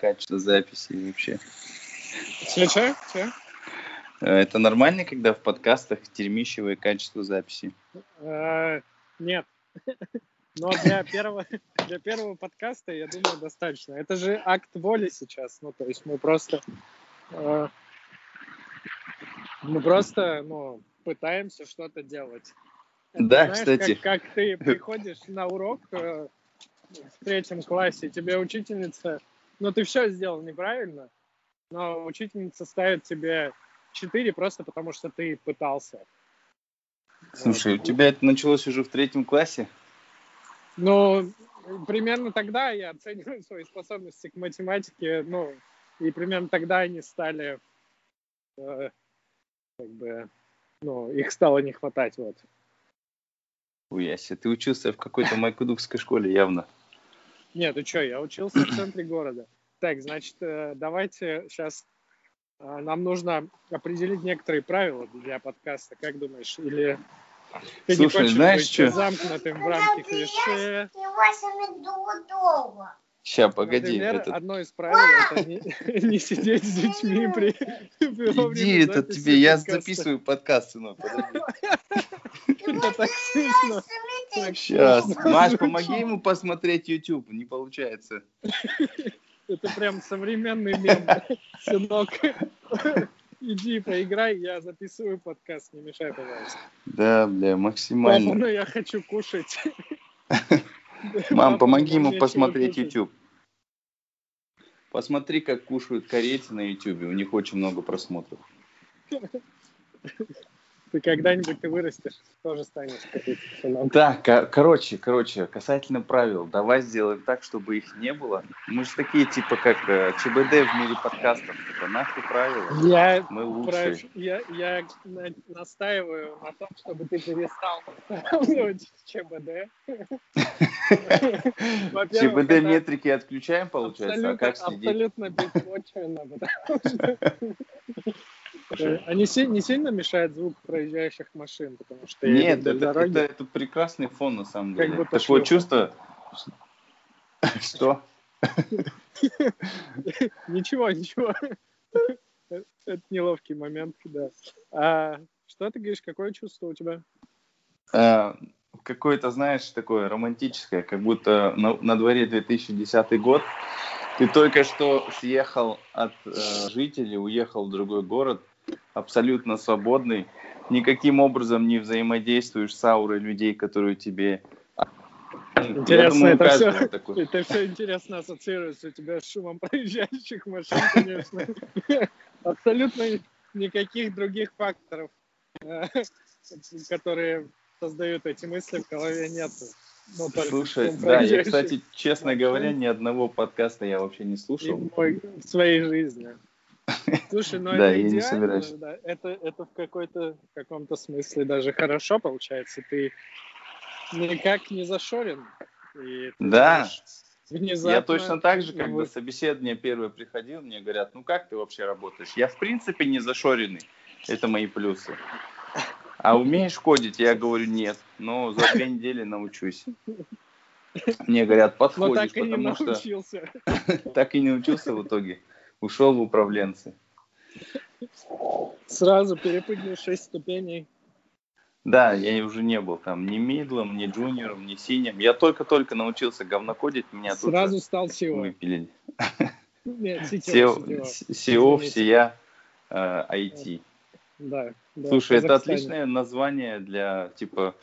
качество записи вообще. Че, че? че? Э, это нормально, когда в подкастах термищевое качество записи? Э, нет. Но для первого, для первого подкаста, я думаю, достаточно. Это же акт воли сейчас. Ну, то есть мы просто... Э, мы просто, ну, пытаемся что-то делать. Это, да, знаешь, кстати. Как, как ты приходишь на урок э, в третьем классе, тебе учительница... Ну, ты все сделал неправильно, но учительница ставит тебе 4 просто потому, что ты пытался. Слушай, вот. у тебя это началось уже в третьем классе? Ну, примерно тогда я оцениваю свои способности к математике, ну, и примерно тогда они стали, э, как бы, ну, их стало не хватать, вот. Уяси, ты учился в какой-то майкудукской школе явно. Нет, ты что, я учился в центре города. Так, значит, э, давайте сейчас э, нам нужно определить некоторые правила для подкаста, как думаешь? Или ты Слушай, не знаешь что? замкнутым в рамках клише. Сейчас, погоди. Например, этот... одно из правил это не, не сидеть с детьми при, Иди, это тебе, я записываю подкаст, сынок, Это так смешно. Сейчас. Маш, помоги ему посмотреть YouTube, не получается. Это прям современный мем, сынок иди поиграй, я записываю подкаст, не мешай, пожалуйста. Да, бля, максимально. Папа, ну я хочу кушать. Мам, помоги ему посмотреть YouTube. Посмотри, как кушают корейцы на YouTube, у них очень много просмотров. Ты когда-нибудь ты вырастешь, тоже станешь сыном. Да, короче, короче, касательно правил, давай сделаем так, чтобы их не было. Мы же такие, типа, как э, ЧБД в мире подкастов. Типа, нахуй правила, я мы лучшие. Я, я настаиваю на том, чтобы ты перестал устанавливать ЧБД. ЧБД метрики отключаем, получается? А как? Абсолютно беспочвенно, потому что они не сильно мешают звук проезжающих машин, потому что Нет, это, это, это прекрасный фон на самом деле. Как Такое чувство, что? Ничего, ничего. Это неловкий момент, да. А что ты говоришь, какое чувство у тебя? А, какое-то, знаешь, такое романтическое, как будто на, на дворе 2010 год, ты только что съехал от э, жителей, уехал в другой город, абсолютно свободный, никаким образом не взаимодействуешь с аурой людей, которые тебе... Интересно, думаю, это, все, такой. это все интересно ассоциируется у тебя с шумом проезжающих машин, конечно. Абсолютно никаких других факторов, э, которые создают эти мысли в голове нет. Ну, Слушай, да, я, кстати, честно говоря, ни одного подкаста я вообще не слушал. в своей жизни. Слушай, ну да, это я не собираюсь. Да, это, это в какой-то каком-то смысле даже хорошо получается. Ты никак не зашорен. И да. Внезапно... Я точно так же, когда вы... собеседование первое приходил, мне говорят, ну как ты вообще работаешь? Я в принципе не зашоренный. Это мои плюсы. А умеешь кодить? Я говорю, нет. Но за две недели научусь. Мне говорят, подходишь, потому что... Так и не научился в итоге ушел в управленцы. Сразу перепрыгнул 6 ступеней. Да, я уже не был там ни мидлом, ни джуниором, ни синим. Я только-только научился говнокодить, меня Сразу стал SEO. Выпилили. Нет, CTO, SEO, всея э, IT. Да, да. Слушай, это отличное название для, типа,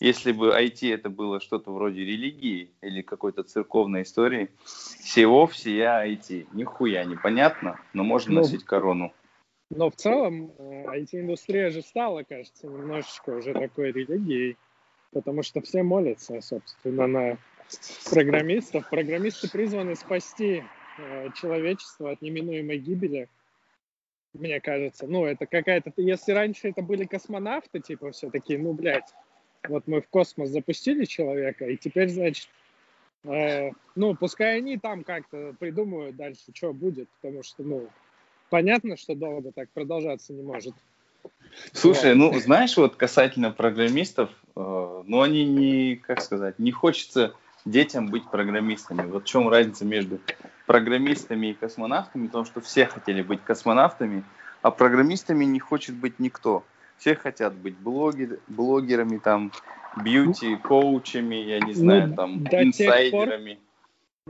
если бы IT это было что-то вроде религии или какой-то церковной истории, всего всея IT. Нихуя непонятно, но можно ну, носить корону. Но в целом IT-индустрия э, же стала, кажется, немножечко уже такой религией, потому что все молятся, собственно, на программистов. Программисты призваны спасти э, человечество от неминуемой гибели, мне кажется. Ну, это какая-то... Если раньше это были космонавты, типа, все такие, ну, блядь, вот мы в космос запустили человека, и теперь, значит, э, ну, пускай они там как-то придумают дальше, что будет, потому что, ну, понятно, что долго так продолжаться не может. Слушай, ну, знаешь, вот касательно программистов, э, ну, они не, как сказать, не хочется детям быть программистами. Вот в чем разница между программистами и космонавтами, потому что все хотели быть космонавтами, а программистами не хочет быть никто. Все хотят быть блогер, блогерами, там, бьюти-коучами, я не знаю, ну, там, инсайдерами. Пор,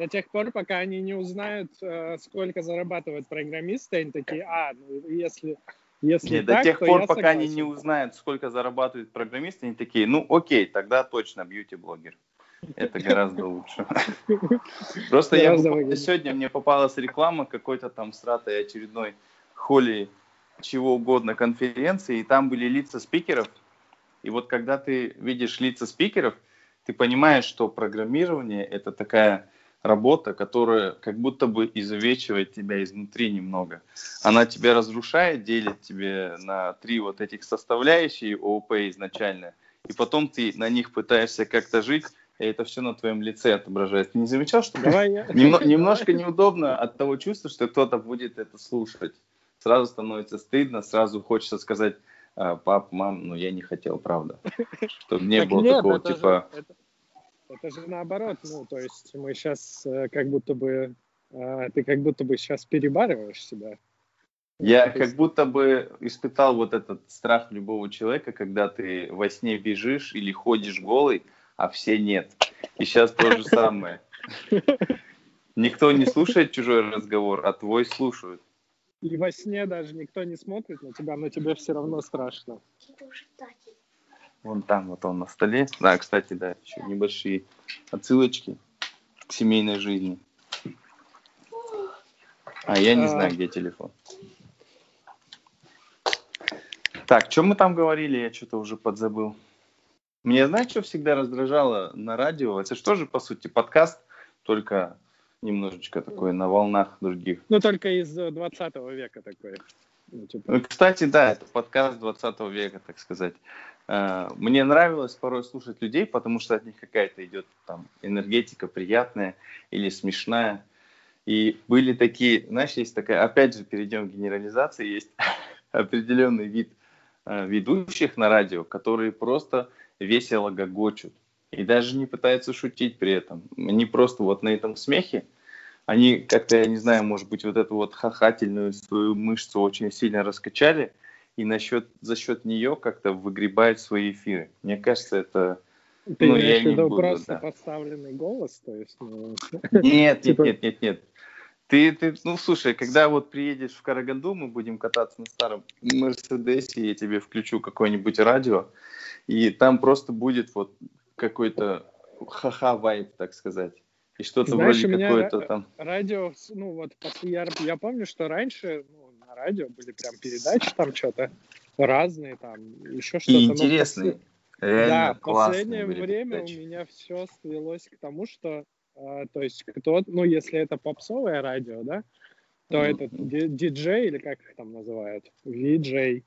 до тех пор, пока они не узнают, э, сколько зарабатывают программисты, они такие, а, ну, если если Нет, так, до тех пор, пока согласен. они не узнают, сколько зарабатывают программисты, они такие, ну окей, тогда точно бьюти-блогер. Это гораздо лучше. Просто я сегодня мне попалась реклама какой-то там сратой очередной холи чего угодно конференции, и там были лица спикеров. И вот когда ты видишь лица спикеров, ты понимаешь, что программирование это такая работа, которая как будто бы изувечивает тебя изнутри немного. Она тебя разрушает, делит тебе на три вот этих составляющие ООП изначально, и потом ты на них пытаешься как-то жить, и это все на твоем лице отображается. Ты не замечал, что Давай я... Немно, немножко неудобно от того чувства, что кто-то будет это слушать. Сразу становится стыдно, сразу хочется сказать, «А, пап, мам, ну я не хотел, правда. Чтобы не было такого типа... Это же наоборот, ну, то есть мы сейчас э, как будто бы, э, ты как будто бы сейчас перебарываешь себя. Я как будто бы испытал вот этот страх любого человека, когда ты во сне бежишь или ходишь голый, а все нет. И сейчас то же самое. Никто не слушает чужой разговор, а твой слушают. И во сне даже никто не смотрит на тебя, но тебе все равно страшно. Вон там, вот он на столе. Да, кстати, да, еще небольшие отсылочки к семейной жизни. А я не а... знаю, где телефон. Так, что мы там говорили, я что-то уже подзабыл. Мне, знаешь, что всегда раздражало на радио? Это что же, по сути, подкаст, только немножечко такой на волнах других. Ну, только из 20 века такой. Ну, типа... Ну, кстати, да, это подкаст 20 века, так сказать. Э, мне нравилось порой слушать людей, потому что от них какая-то идет там энергетика приятная или смешная. И были такие, знаешь, есть такая, опять же, перейдем к генерализации, есть определенный вид э, ведущих на радио, которые просто весело гогочут и даже не пытаются шутить при этом. Они просто вот на этом смехе, они как-то, я не знаю, может быть, вот эту вот хохательную свою мышцу очень сильно раскачали, и насчет, за счет нее как-то выгребают свои эфиры. Мне кажется, это... Ты ну, имеешь в виду просто да. подставленный голос? То есть, ну... Нет, типа... нет, нет, нет, нет. Ты, ты, ну, слушай, когда вот приедешь в Караганду, мы будем кататься на старом Мерседесе, я тебе включу какое-нибудь радио, и там просто будет вот какой-то ха-ха вайб, так сказать. И что-то вроде какое-то там... Радио, ну вот, я, я помню, что раньше ну, радио были прям передачи там что-то разные, там еще что-то. И интересные. Реально да, в последнее время передачи. у меня все свелось к тому, что, э, то есть, кто, ну, если это попсовое радио, да, то mm-hmm. этот диджей, или как их там называют, виджей,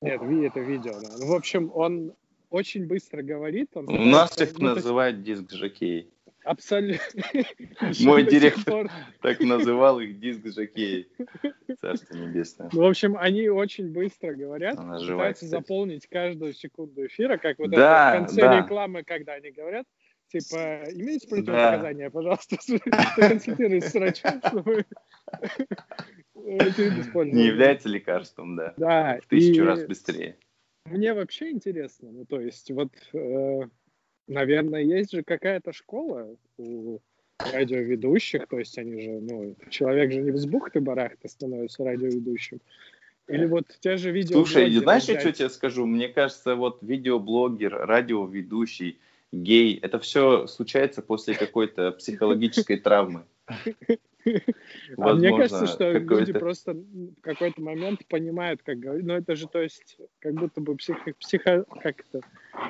нет, ви это видео, да. Ну, в общем, он очень быстро говорит. Он У нас их ну, называют диск жокей. Абсолютно. Мой директор так называл их диск жокей. Царство небесное. Ну, в общем, они очень быстро говорят, Она пытаются заполнить каждую секунду эфира, как вот да, это в конце да. рекламы, когда они говорят, типа, имеете противопоказания, да. пожалуйста, консультируйтесь с врачом, чтобы не является лекарством, да. Да. В тысячу раз быстрее. Мне вообще интересно, ну то есть вот, э, наверное, есть же какая-то школа у радиоведущих, то есть они же, ну, человек же не в бухты барахта становится радиоведущим. Или вот те же видео. Слушай, знаешь, взять... что тебе скажу? Мне кажется, вот видеоблогер, радиоведущий, гей, это все случается после какой-то психологической травмы. А мне кажется, что люди просто в какой-то момент понимают, как говорить. Но это же, то есть, как будто бы психо, психо как это,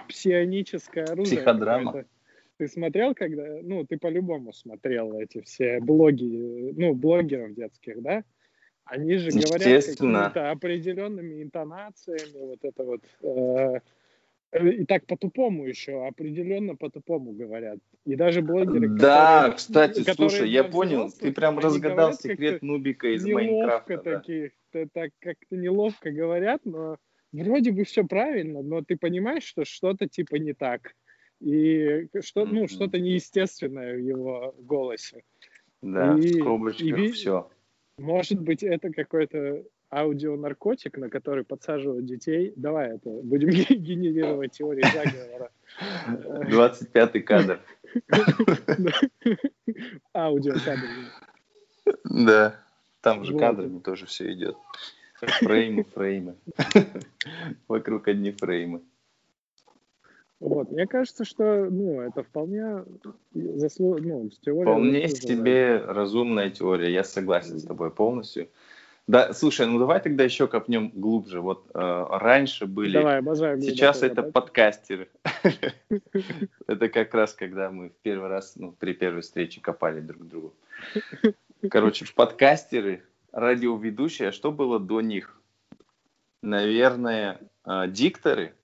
псионическое оружие. Психодрама. Ты смотрел, когда, ну, ты по-любому смотрел эти все блоги, ну, блогеров детских, да? Они же говорят какими-то определенными интонациями, вот это вот э, и так по-тупому еще, определенно по-тупому говорят. И даже блогеры, Да, которые, кстати, которые слушай, я понял, ты прям разгадал секрет Нубика из Майнкрафта. такие, да. так как-то неловко говорят, но вроде бы все правильно, но ты понимаешь, что что-то типа не так. И что, ну, что-то неестественное в его голосе. Да, и, в скобочках и, все. Может быть, это какой-то аудионаркотик, на который подсаживают детей. Давай это, будем генерировать теории заговора. 25-й кадр. Аудиокадр. Да, там же кадрами тоже все идет. Фреймы, фреймы. Вокруг одни фреймы. Вот, мне кажется, что ну, это вполне заслу... ну, теория. Вполне себе разумная теория, я согласен с тобой полностью. Да, слушай, ну давай тогда еще копнем глубже. Вот э, раньше были, давай, обожаю сейчас это копать. подкастеры. Это как раз когда мы в первый раз, ну при первой встрече копали друг другу. Короче, подкастеры, радиоведущие, а что было до них? Наверное, э, дикторы,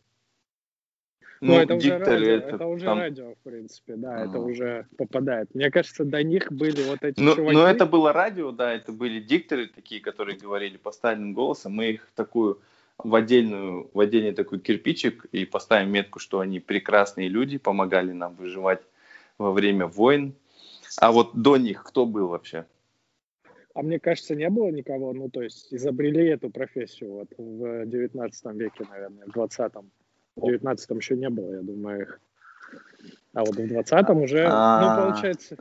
ну, это уже, радио, это, это уже там... радио, в принципе, да, а. это уже попадает. Мне кажется, до них были вот эти ну, чуваки. Ну, это было радио, да, это были дикторы такие, которые говорили поставленным голосом. Мы их такую в отдельную, в отдельный такой кирпичик и поставим метку, что они прекрасные люди, помогали нам выживать во время войн. А вот до них кто был вообще? А мне кажется, не было никого, ну, то есть изобрели эту профессию вот в 19 веке, наверное, в 20-м. В 19-м еще не было, я думаю, их. А вот в 20-м уже, ну, а, получается...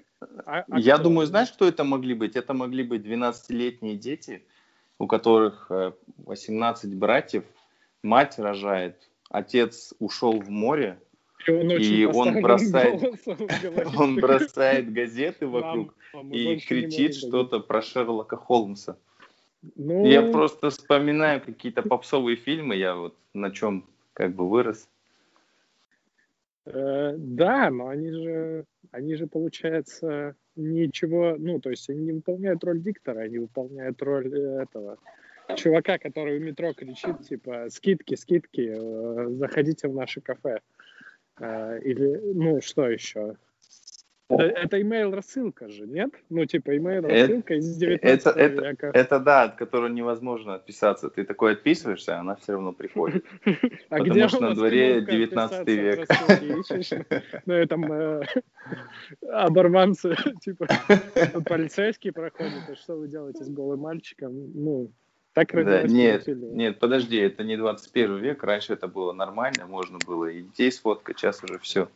А, а я думаю, знаешь, кто это могли быть? Это могли быть 12-летние дети, у которых 18 э, братьев, мать рожает, отец ушел в море, и он, и он бросает, он бросает газеты вокруг мам, и кричит что-то про Шерлока Холмса. Ну... Я просто вспоминаю какие-то попсовые фильмы, я вот на чем как бы вырос. Э, да, но они же, они же, получается, ничего, ну, то есть они не выполняют роль диктора, они выполняют роль э, этого чувака, который в метро кричит, типа, скидки, скидки, э, заходите в наше кафе. Или, ну, что еще? Это, это email рассылка же, нет? Ну, типа email рассылка из 19 это, века. Это, это да, от которой невозможно отписаться. Ты такой отписываешься, а она все равно приходит. А Потому что на дворе 19 век. Ну, этом э, оборванцы, типа, полицейские проходят, и что вы делаете с голым мальчиком? Ну, так да, нет, нет, подожди, это не 21 век, раньше это было нормально, можно было и детей сфоткать, сейчас уже все.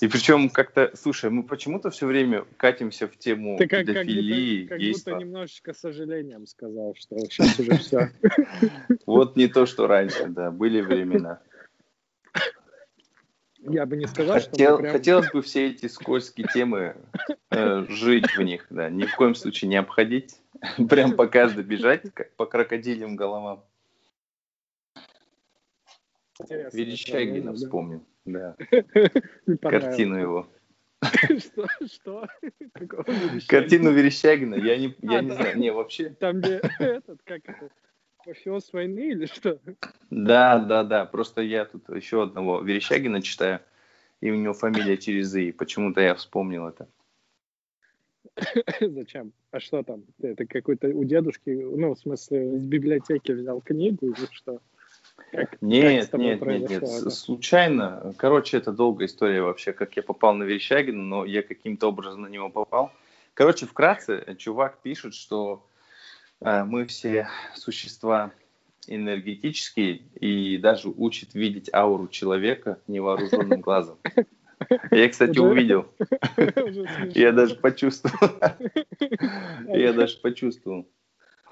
И причем как-то, слушай, мы почему-то все время катимся в тему Ты как, педофилии, как будто, как будто немножечко сожалением сказал, что сейчас уже все. Вот не то, что раньше, да, были времена. Я бы не сказал, что Хотел, прям... Хотелось бы все эти скользкие темы э, жить в них, да, ни в коем случае не обходить, прям по каждой бежать, как по крокодилям головам. Верещагина вспомнил. Да. Картину его. Что? Что? Картину Верещагина. Я не, я а, не знаю. Не, вообще. Там, где этот, как это, Мафиоз войны или что? Да, да, да. Просто я тут еще одного Верещагина читаю, и у него фамилия через «и». Почему-то я вспомнил это. Зачем? А что там? Это какой-то у дедушки, ну, в смысле, из библиотеки взял книгу или что? Как, нет, как нет, нет, нет, это? случайно. Короче, это долгая история вообще, как я попал на Верещагина, но я каким-то образом на него попал. Короче, вкратце, чувак пишет, что э, мы все существа энергетические и даже учит видеть ауру человека невооруженным глазом. Я, кстати, увидел. Я даже почувствовал. Я даже почувствовал.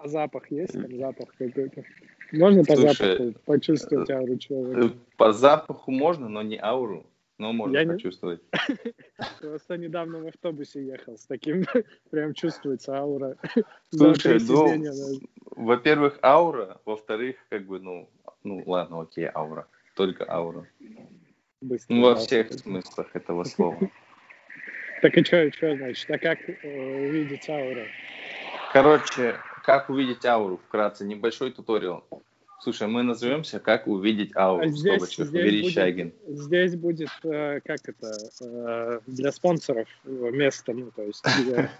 А запах есть? Там запах какой-то? Можно по Слушай, запаху почувствовать ауру человека? Э, по запаху можно, но не ауру. Но можно Я почувствовать. Просто недавно в автобусе ехал с таким, прям чувствуется аура. Слушай, ну, во-первых, аура, во-вторых, как бы, ну, ну, ладно, окей, аура, только аура. Быстро ну, во всех смыслах этого слова. Так и что, что значит? А как э, увидеть ауру? Короче, как увидеть ауру? Вкратце, небольшой туториал. Слушай, мы назовемся «Как увидеть ауру» а здесь, здесь Верещагин. Будет, здесь будет, э, как это, э, для спонсоров место, ну, то есть...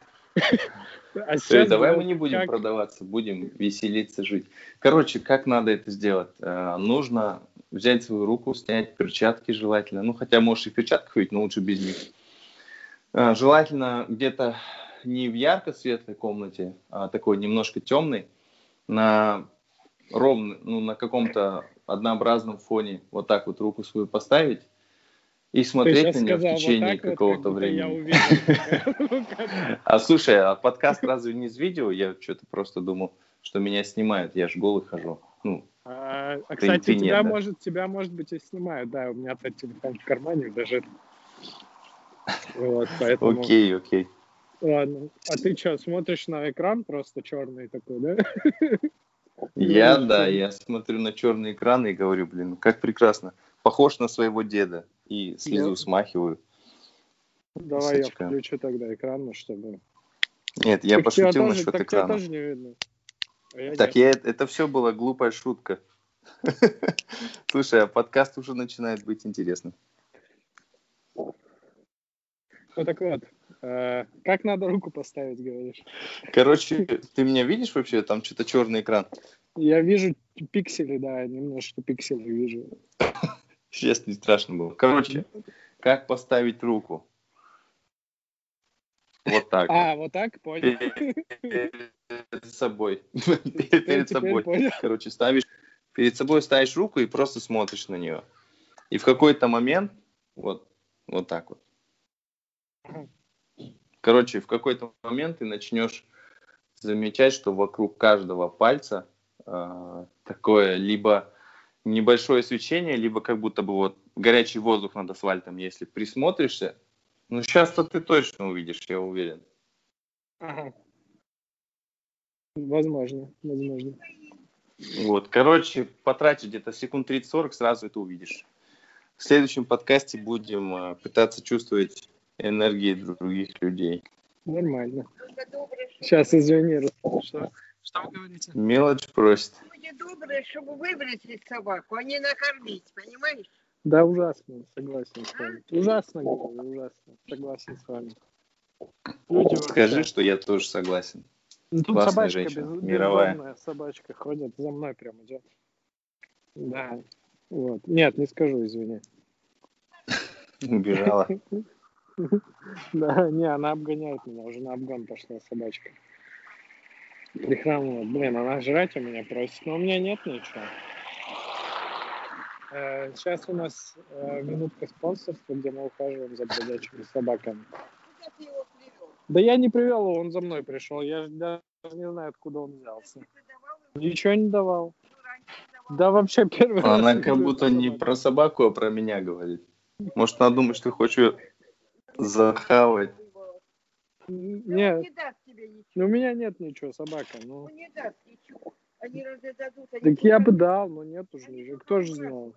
А есть, давай мы не будем продаваться, будем веселиться, жить. Короче, как надо это сделать? Э, нужно взять свою руку, снять перчатки желательно. Ну, хотя можешь и в перчатках ходить, но лучше без них. Э, желательно где-то не в ярко-светлой комнате, а такой немножко темный, на ровно, ну, на каком-то однообразном фоне вот так вот руку свою поставить и смотреть на нее в течение вот какого-то вот, времени. А слушай, а подкаст разве не с видео? Я что-то просто думал, что меня снимают, я же голый хожу. Ну, а, а кстати, ты тебя, нет, может, да? тебя, может быть, и снимают, да, у меня то телефон в кармане даже. Вот, поэтому... Окей, окей. Ладно. А ты что, смотришь на экран просто черный такой, да? Я, да, я смотрю на черный экран и говорю, блин, как прекрасно. Похож на своего деда. И слезу смахиваю. Давай я включу тогда экран, ну, чтобы... Нет, я пошутил насчет экрана. тоже не видно. А так, я, это все была глупая шутка. Слушай, а подкаст уже начинает быть интересным. Ну так вот, как надо руку поставить, говоришь? Короче, ты меня видишь вообще? Там что-то черный экран. Я вижу пиксели, да, немножко пиксели вижу. Сейчас не страшно было. Короче, как поставить руку? Вот так. А, вот так, понял. Перед собой. Перед собой. Короче, ставишь перед собой ставишь руку и просто смотришь на нее. И в какой-то момент вот, вот так вот. Короче, в какой-то момент ты начнешь замечать, что вокруг каждого пальца э, такое либо небольшое свечение, либо как будто бы вот горячий воздух над асфальтом, если присмотришься. Ну, сейчас-то ты точно увидишь, я уверен. Ага. Возможно, возможно. Вот, короче, потратишь где-то секунд 30-40, сразу это увидишь. В следующем подкасте будем э, пытаться чувствовать энергии других людей. Нормально. Сейчас, извини, что? Что вы говорите? Мелочь просит. Люди добрые, чтобы выбросить собаку, а не накормить, понимаешь? Да, ужасно, согласен с вами. Ужасно, говорю, ужасно. Согласен с вами. Люди Скажи, вообще... что я тоже согласен. Ну, тут Классная собачка женщина, без, мировая. собачка ходит, за мной прям идет. Да. Вот. Нет, не скажу, извини. Убежала. Да, не, она обгоняет меня, уже на обгон пошла собачка. Прихрамывает. Блин, она жрать у меня просит, но у меня нет ничего. Сейчас у нас э, минутка спонсорства, где мы ухаживаем за бродячими собаками. Да я не привел его, он за мной пришел. Я даже не знаю, откуда он взялся. Ничего не давал. Да вообще первый Она раз как будто не про собаку, а про меня говорит. Может, она думает, что хочет захавать. Нет. Ну, у меня нет ничего, собака. Ну. Он не даст ничего. Они разве дадут? Они так я бы дал, но нет уже ничего. Кто же знал?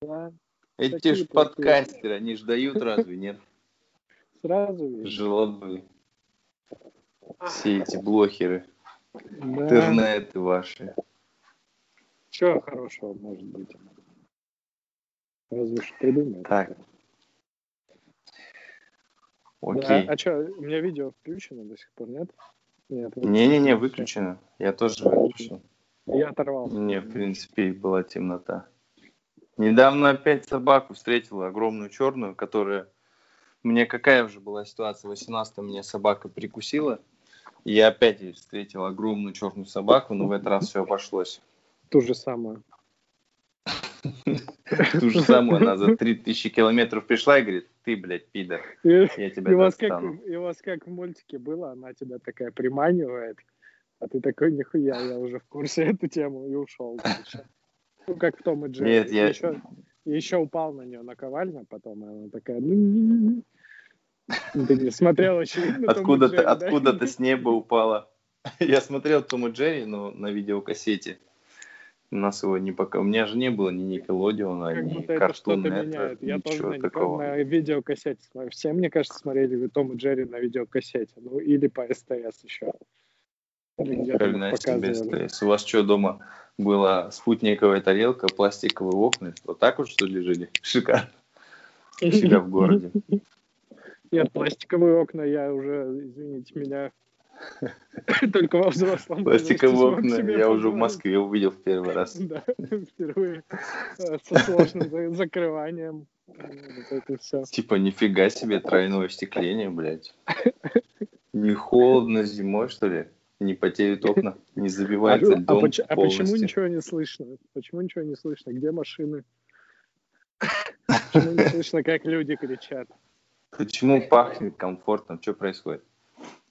Да. Эти ж подкастеры, они же дают разве, нет? Сразу видно. Жлобы. Все эти блохеры. Да. Интернеты ваши. Чего хорошего может быть? Разве что придумать. Так. Окей. Да. А что, у меня видео включено до сих пор, нет? Нет. Не-не-не, выключено. Я тоже выключил. Я оторвал. Не, в принципе, была темнота. Недавно опять собаку встретил, огромную черную, которая... Мне какая уже была ситуация? В 18 мне собака прикусила. И я опять встретил огромную черную собаку, но в этот раз все обошлось. Ту же самую. Ту же самую, она за 3000 километров пришла и говорит, ты, блядь, пидор, я тебя и вас, как, и вас как в мультике было, она тебя такая приманивает, а ты такой, нихуя, я уже в курсе эту тему и ушел дальше. Ну, как в Том и Джерри. Нет, я... Еще, еще упал на нее наковально, потом она такая, ну, ты не смотрел Откуда-то откуда да? с неба упала. Я смотрел Том и Джерри, но на видеокассете. У нас его не пока... У меня же не было ни Никелодиона, как ни Cartoon Network, Я тоже такого. на видеокассете смотрю. Все, мне кажется, смотрели Том и Джерри на видеокассете. Ну, или по СТС еще. Себе СТС. У вас что дома была спутниковая тарелка, пластиковые окна? Вот так вот, что ли, жили? Шикарно. У себя в городе. Нет, пластиковые окна я уже, извините меня, только во взрослом Пластиковые окна я уже в Москве увидел в первый раз. Да, впервые. Э, со сложным закрыванием. Типа, нифига себе, тройное остекление, блядь. Не холодно зимой, что ли? Не потеют окна, не забивается а, дом а, поч- а почему ничего не слышно? Почему ничего не слышно? Где машины? Почему не слышно, как люди кричат? Почему пахнет комфортно? Что происходит?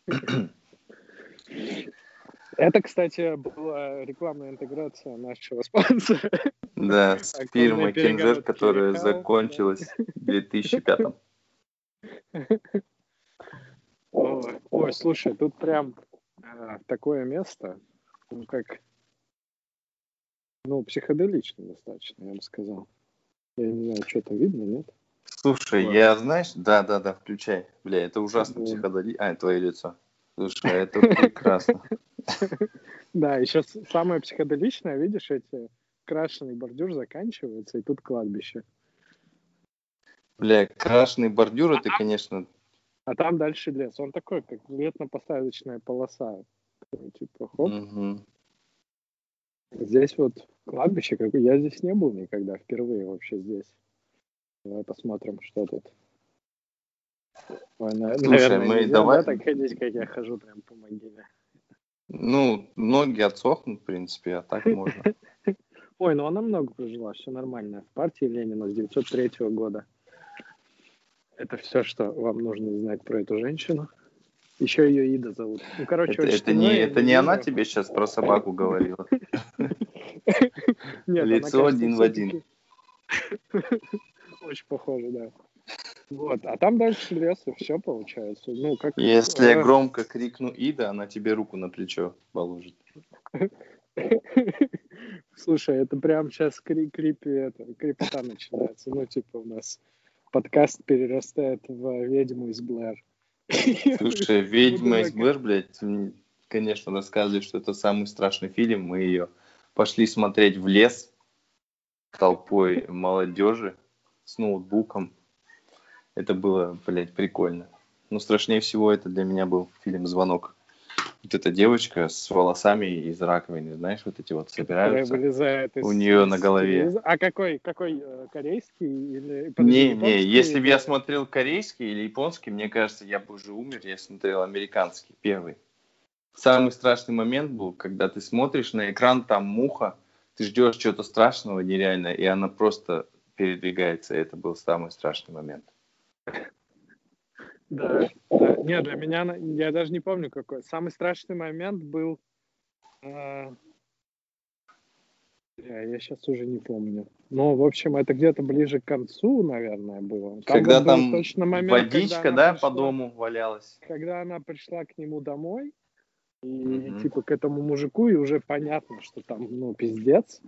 Это, кстати, была рекламная интеграция нашего спонсора. Да, с фирмой Кинзер, которая закончилась в 2005 Ой, ой, слушай, тут прям э, такое место, ну, как, ну, психоделично достаточно, я бы сказал. Я не знаю, что-то видно, нет? Слушай, вот. я, знаешь, да-да-да, включай. Бля, это ужасно да. психоделично. А, твое лицо. Слушай, а это прекрасно. Да, сейчас самое психоделичное, видишь, эти крашеный бордюр заканчивается, и тут кладбище. Бля, крашеный бордюр, это, конечно... А там дальше лес. Он такой, как летно-посадочная полоса. Типа, хоп. Угу. Здесь вот кладбище, как я здесь не был никогда, впервые вообще здесь. Давай посмотрим, что тут. Ой, Слушай, наверное, мы нельзя, давай... Да, так ходить, как я хожу прям по могиле. Ну, ноги отсохнут, в принципе, а так можно. Ой, ну она много прожила, все нормально. В партии Ленина с 903 года. Это все, что вам нужно знать про эту женщину. Еще ее Ида зовут. Ну, короче, это, это не, это не она тебе сейчас про собаку говорила. Лицо один в один. Очень похоже, да. Вот, а там дальше лес, и все получается. Ну, как... Если я громко крикну Ида, она тебе руку на плечо положит. Слушай, это прям сейчас кри крипи, это, крипота начинается. Ну, типа у нас подкаст перерастает в ведьму из Блэр. Слушай, ведьма из Блэр, блядь, конечно, рассказывает, что это самый страшный фильм. Мы ее пошли смотреть в лес толпой молодежи с ноутбуком это было, блядь, прикольно. Но страшнее всего это для меня был фильм «Звонок». Вот эта девочка с волосами из раковины, знаешь, вот эти вот собираются вылезает из, у нее на голове. А какой, какой э, корейский или Не, не, если бы я смотрел корейский или японский, мне кажется, я бы уже умер, я смотрел американский, первый. Самый страшный момент был, когда ты смотришь на экран, там муха, ты ждешь чего-то страшного нереально, и она просто передвигается. Это был самый страшный момент. Да, да. Нет, для меня, я даже не помню какой. Самый страшный момент был... Э, я сейчас уже не помню. Но, в общем, это где-то ближе к концу, наверное, было. Там когда там точно момент, водичка, когда да, пришла, по дому валялась. Когда она пришла к нему домой, и, mm-hmm. типа, к этому мужику, и уже понятно, что там, ну, пиздец.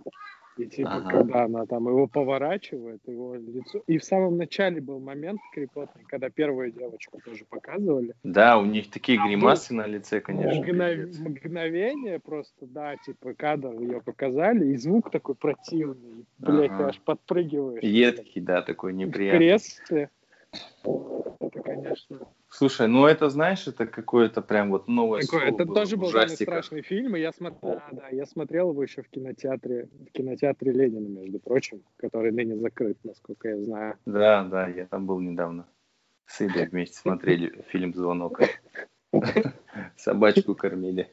И типа, ага. когда она там его поворачивает, его лицо. И в самом начале был момент крепотный, когда первую девочку тоже показывали. Да, у них такие гримасы на лице, конечно. Мгнов... Мгновение просто, да, типа кадр ее показали, и звук такой противный. Блять, ага. аж подпрыгиваешь. Едкий, да, такой неприятный. В кресле. Это, конечно. Слушай, ну это, знаешь, это какое-то прям вот новое Такое, слово Это было, тоже был самый страшный фильм, и я смотрел, да, да, я смотрел его еще в кинотеатре, в кинотеатре Ленина, между прочим, который ныне закрыт, насколько я знаю. Да, да, я там был недавно. С Илей вместе смотрели фильм «Звонок». Собачку кормили.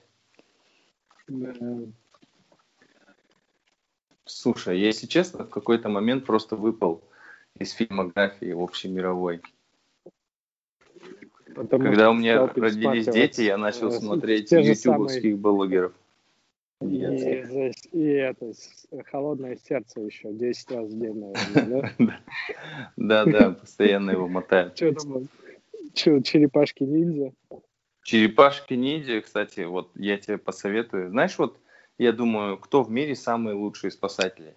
Слушай, если честно, в какой-то момент просто выпал из фильмографии общемировой. Потому Когда у меня родились дети, я начал э, смотреть ютубовских самые... блогеров. И, и это, холодное сердце еще 10 раз в день, наверное, да? Да, да, постоянно его мотают. Что там? Черепашки ниндзя? Черепашки ниндзя, кстати, вот я тебе посоветую. Знаешь, вот я думаю, кто в мире самые лучшие спасатели?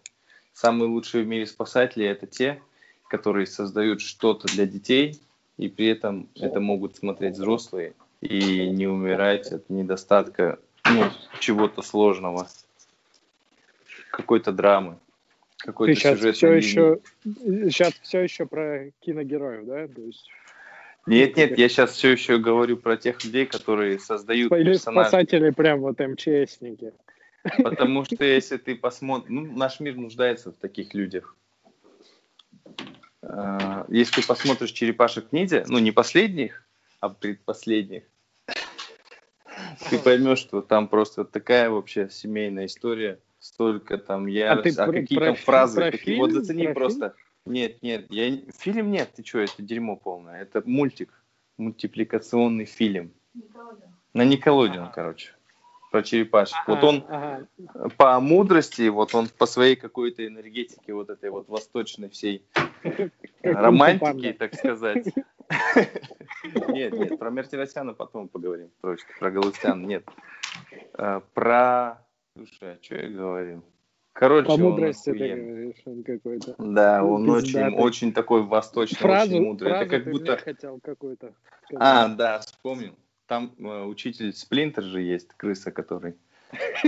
Самые лучшие в мире спасатели это те, которые создают что-то для детей, и при этом это могут смотреть взрослые и не умирать от недостатка ну, чего-то сложного, какой-то драмы, какой-то Ты сейчас все еще сейчас все еще про киногероев, да? То есть... Нет, нет, я сейчас все еще говорю про тех людей, которые создают Или персонажей. спасатели прям вот МЧСники. Потому что если ты посмотришь, ну, наш мир нуждается в таких людях. А, если ты посмотришь черепашек ниндзя, ну не последних, а предпоследних, ты поймешь, что там просто такая вообще семейная история, столько там я, а, а какие там фразы, про какие, фильм? вот зацени про просто. Фильм? Нет, нет, я фильм нет, ты что, это дерьмо полное, это мультик, мультипликационный фильм. Николодион. На Николодион, короче про черепашек. Ага, вот он ага. по мудрости, вот он по своей какой-то энергетике, вот этой вот восточной всей романтики, так сказать. Нет, нет, про Мертиросяна потом поговорим. Про Галустяна нет. А, про... Слушай, а что я говорил? Короче, По мудрости ты говоришь, он какой-то. Да, он очень, очень такой восточный, фразу, очень мудрый. Фразу Это как будто... хотел какой-то. А, да, вспомнил. Там э, учитель Сплинтер же есть, крыса, который.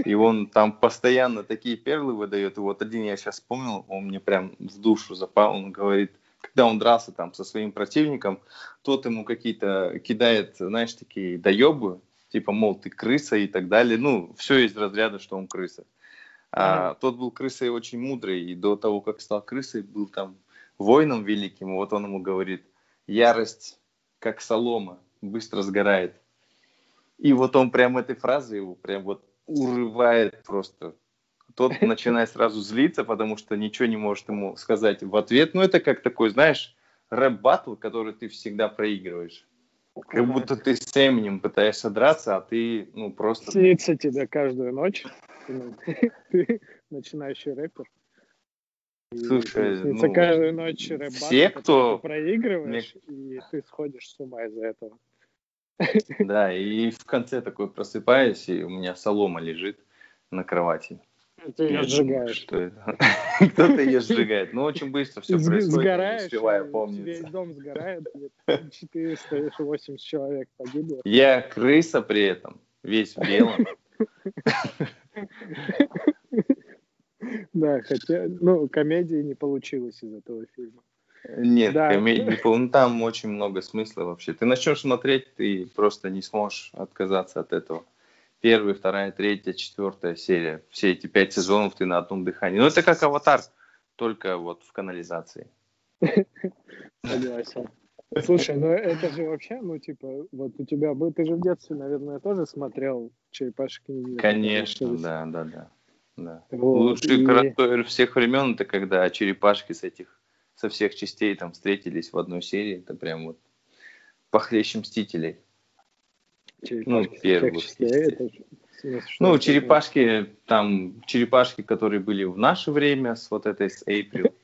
И он там постоянно такие перлы выдает. И вот один я сейчас вспомнил, он мне прям в душу запал. Он говорит, когда он дрался там со своим противником, тот ему какие-то кидает, знаешь, такие доебы, типа, мол, ты крыса и так далее. Ну, все из разряда, что он крыса. А mm-hmm. тот был крысой очень мудрый, и до того, как стал крысой, был там воином великим. Вот он ему говорит, ярость, как солома, быстро сгорает. И вот он прям этой фразой его прям вот урывает просто. Тот начинает сразу злиться, потому что ничего не может ему сказать в ответ. Ну, это как такой, знаешь, рэп-баттл, который ты всегда проигрываешь. Как будто ты с Эминем пытаешься драться, а ты, ну, просто... Снится тебе каждую ночь. Ты начинающий рэпер. Слушай, ну, каждую ночь рэп все, кто проигрываешь, мне... и ты сходишь с ума из-за этого. Да, и в конце такой просыпаюсь, и у меня солома лежит на кровати. Ты ее сжигаешь. Что это? Кто-то ее сжигает. Ну, очень быстро все происходит, Сгораешь, успеваю помнить. Весь дом сгорает, 480 человек погибло. Я крыса при этом, весь в белом. Да, хотя, ну, комедии не получилось из этого фильма. Нет, да. комедии, ну, там очень много смысла вообще. Ты начнешь смотреть, ты просто не сможешь отказаться от этого. Первая, вторая, третья, четвертая серия. Все эти пять сезонов ты на одном дыхании. Ну, это как аватар, только вот в канализации. Согласен. Слушай, ну это же вообще, ну типа, вот у тебя был, ты же в детстве, наверное, тоже смотрел черепашки ниндзя. Конечно, да, да, да. да. Вот, Лучший и... кроссовер всех времен это когда черепашки с этих со всех частей там встретились в одной серии. Это прям вот похлеще Мстителей. Черепашки ну, первых. Это... Ну, черепашки, там, черепашки, которые были в наше время, с вот этой, с Эйприл.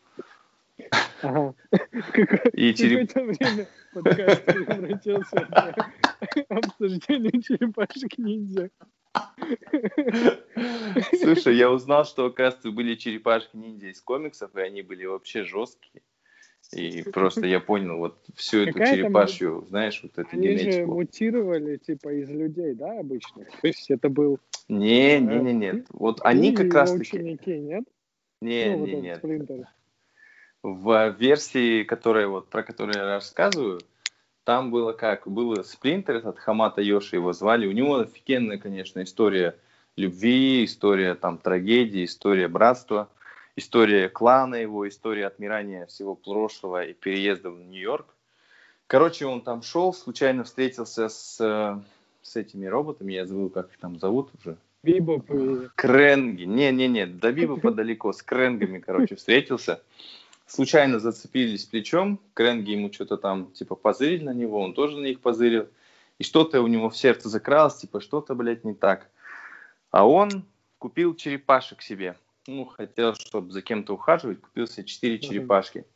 Ага. И череп... время подкаст превратился в обсуждение черепашек ниндзя. Слушай, я узнал, что, оказывается, были черепашки-ниндзя из комиксов, и они были вообще жесткие. И просто я понял вот всю эту черепашью, там... знаешь, вот эту они генетику. Они же мутировали, типа, из людей, да, обычно? То есть это был... Не, не, не, нет. Вот они как раз таки... ученики, нет? Не, ну, не, вот нет. В версии, которая, вот, про которую я рассказываю, там было как? Был Сплинтер, этот Хамата Йоши его звали. У него офигенная, конечно, история любви, история там трагедии, история братства, история клана его, история отмирания всего прошлого и переезда в Нью-Йорк. Короче, он там шел, случайно встретился с, с этими роботами, я забыл, как их там зовут уже. Бибоп и... Кренги. Не-не-не, до Бибопа далеко, с Кренгами, короче, встретился случайно зацепились плечом, Кренги ему что-то там, типа, позырили на него, он тоже на них позырил, и что-то у него в сердце закралось, типа, что-то, блядь, не так. А он купил черепашек себе. Ну, хотел, чтобы за кем-то ухаживать, купил себе четыре черепашки.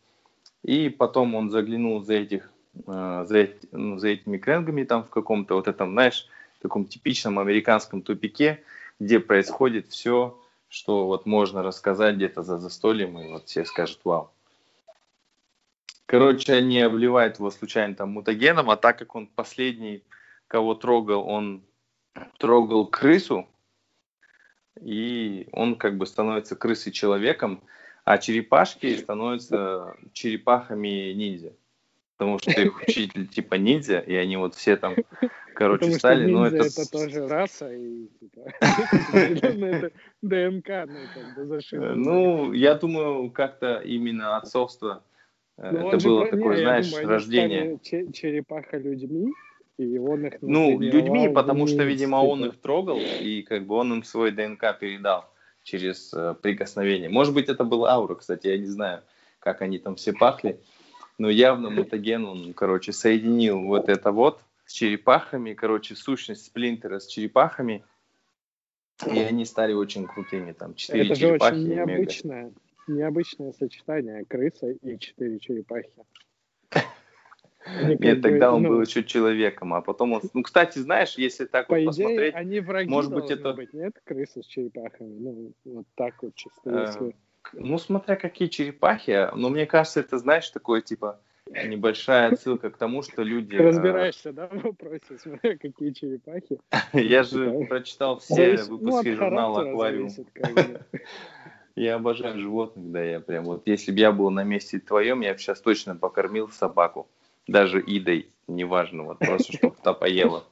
И потом он заглянул за этих, э, за, ну, за этими кренгами там в каком-то вот этом, знаешь, таком типичном американском тупике, где происходит все, что вот можно рассказать где-то за застольем, и вот все скажут, вау. Короче, они обливают его случайно там мутагеном, а так как он последний, кого трогал, он трогал крысу, и он как бы становится крысой-человеком, а черепашки становятся черепахами-ниндзя. Потому что их учитель типа ниндзя, и они вот все там, короче, Потому стали. Что ну, это... это тоже раса, и типа, это ДНК, ну, как бы зашито. Ну, я думаю, как-то именно отцовство ну, это было же, такое, не, знаешь, думаю, рождение. Черепаха людьми, и он их Ну, людьми, потому что, видимо, он их трогал, и как бы он им свой ДНК передал через э, прикосновение. Может быть, это был аура, кстати, я не знаю, как они там все пахли, но явно мутаген, он, короче, соединил вот это вот с черепахами, короче, сущность сплинтера с черепахами, и они стали очень крутыми, там, четыре Это же очень необычное, необычное сочетание крыса и четыре черепахи. Нет, тогда он ну, был еще человеком, а потом он... Ну, кстати, знаешь, если так вот посмотреть... они враги может быть, это... быть, нет? Крысы с черепахами. Ну, вот так вот чисто, э. Ну, смотря какие черепахи. Но мне кажется, это, знаешь, такое, типа, небольшая отсылка к тому, что люди... Ты э, разбираешься, да, в вопросе, смотря какие черепахи. Я же прочитал все ну, выпуски журнала «Аквариум». Я обожаю животных, да, я прям вот, если бы я был на месте твоем, я бы сейчас точно покормил собаку даже Идой, неважно, вот просто чтобы та поела.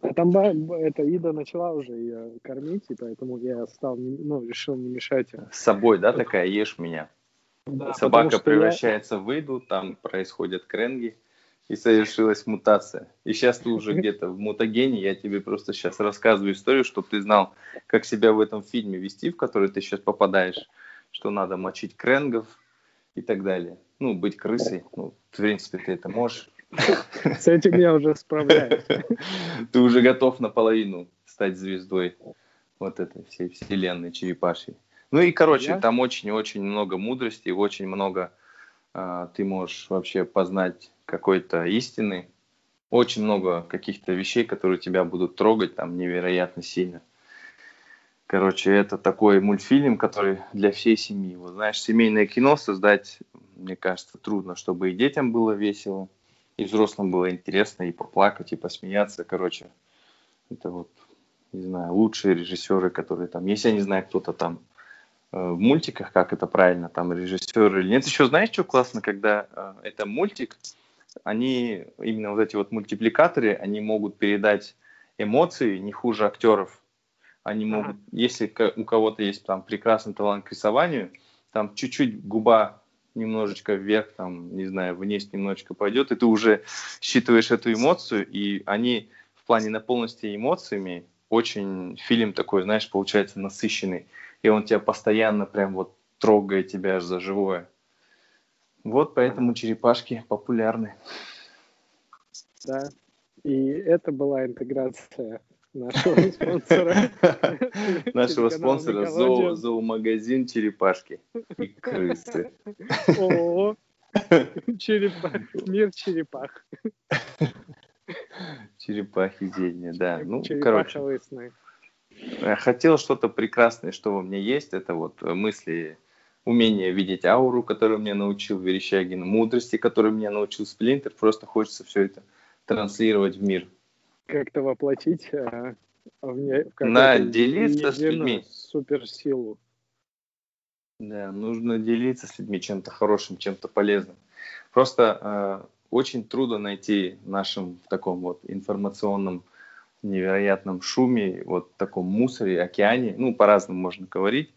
А там эта Ида начала уже ее кормить, и поэтому я стал, ну, решил не мешать. С собой, да, такая, ешь меня. Да, Собака превращается я... в Иду, там происходят кренги, и совершилась мутация. И сейчас ты уже где-то в мутагене, я тебе просто сейчас рассказываю историю, чтобы ты знал, как себя в этом фильме вести, в который ты сейчас попадаешь, что надо мочить кренгов и так далее ну, быть крысой, ну, в принципе, ты это можешь. С этим я уже справляюсь. Ты уже готов наполовину стать звездой вот этой всей вселенной черепашьей. Ну и, короче, я? там очень-очень много мудрости, очень много а, ты можешь вообще познать какой-то истины, очень много каких-то вещей, которые тебя будут трогать там невероятно сильно. Короче, это такой мультфильм, который для всей семьи. Вот знаешь, семейное кино создать мне кажется, трудно, чтобы и детям было весело, и взрослым было интересно, и поплакать, и посмеяться. Короче, это вот, не знаю, лучшие режиссеры, которые там, если я не знаю, кто-то там э, в мультиках, как это правильно, там режиссеры или нет. Еще знаешь, что классно, когда э, это мультик, они, именно вот эти вот мультипликаторы, они могут передать эмоции не хуже актеров. Они могут, если у кого-то есть там прекрасный талант к рисованию, там чуть-чуть губа немножечко вверх, там, не знаю, вниз немножечко пойдет, и ты уже считываешь эту эмоцию, и они в плане наполненности эмоциями очень фильм такой, знаешь, получается насыщенный, и он тебя постоянно прям вот трогает тебя за живое. Вот поэтому черепашки популярны. Да, и это была интеграция нашего спонсора. Нашего спонсора зоомагазин черепашки и крысы. О, мир черепах. Черепахи зелья, да. Ну, короче. Я хотел что-то прекрасное, что у меня есть. Это вот мысли, умение видеть ауру, которую мне научил Верещагин, мудрости, которую меня научил Сплинтер. Просто хочется все это транслировать в мир как-то воплотить а, в, не, в да, делиться с людьми. суперсилу. Да, нужно делиться с людьми чем-то хорошим, чем-то полезным. Просто э, очень трудно найти в нашем таком вот информационном невероятном шуме, вот таком мусоре, океане, ну, по-разному можно говорить,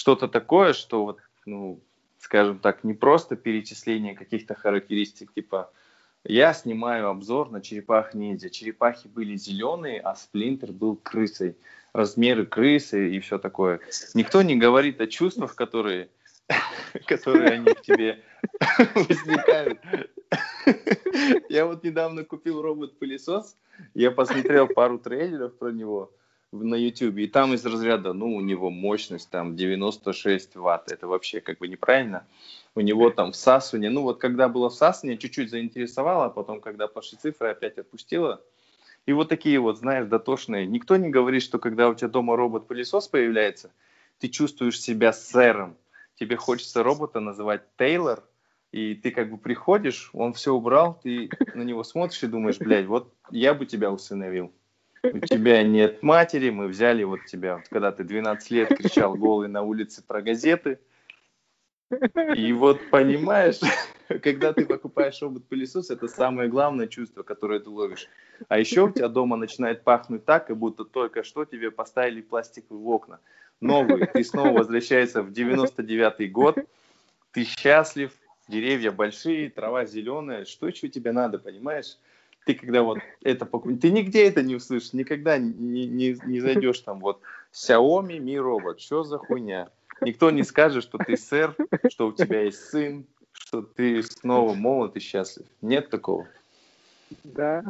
что-то такое, что вот, ну, скажем так, не просто перечисление каких-то характеристик, типа я снимаю обзор на черепах ниндзя. Черепахи были зеленые, а сплинтер был крысой. Размеры крысы и все такое. Никто не говорит о чувствах, которые, которые они в тебе возникают. Я вот недавно купил робот-пылесос, я посмотрел пару трейлеров про него на YouTube, и там из разряда, ну, у него мощность там 96 ватт, это вообще как бы неправильно у него там всасывание. Ну вот когда было всасывание, чуть-чуть заинтересовало, а потом, когда пошли цифры, опять отпустило. И вот такие вот, знаешь, дотошные. Никто не говорит, что когда у тебя дома робот-пылесос появляется, ты чувствуешь себя сэром. Тебе хочется робота называть Тейлор, и ты как бы приходишь, он все убрал, ты на него смотришь и думаешь, блядь, вот я бы тебя усыновил. У тебя нет матери, мы взяли вот тебя, вот, когда ты 12 лет кричал голый на улице про газеты, и вот понимаешь, когда ты покупаешь робот-пылесос, это самое главное чувство, которое ты ловишь. А еще у тебя дома начинает пахнуть так, как будто только что тебе поставили пластиковые окна. Новый, ты снова возвращаешься в 99-й год, ты счастлив, деревья большие, трава зеленая, что еще тебе надо, понимаешь? Ты когда вот это покупаешь, ты нигде это не услышишь, никогда не, не, не зайдешь там вот Xiaomi Mi робот, что за хуйня? Никто не скажет, что ты сэр, что у тебя есть сын, что ты снова молод и счастлив. Нет такого. Да.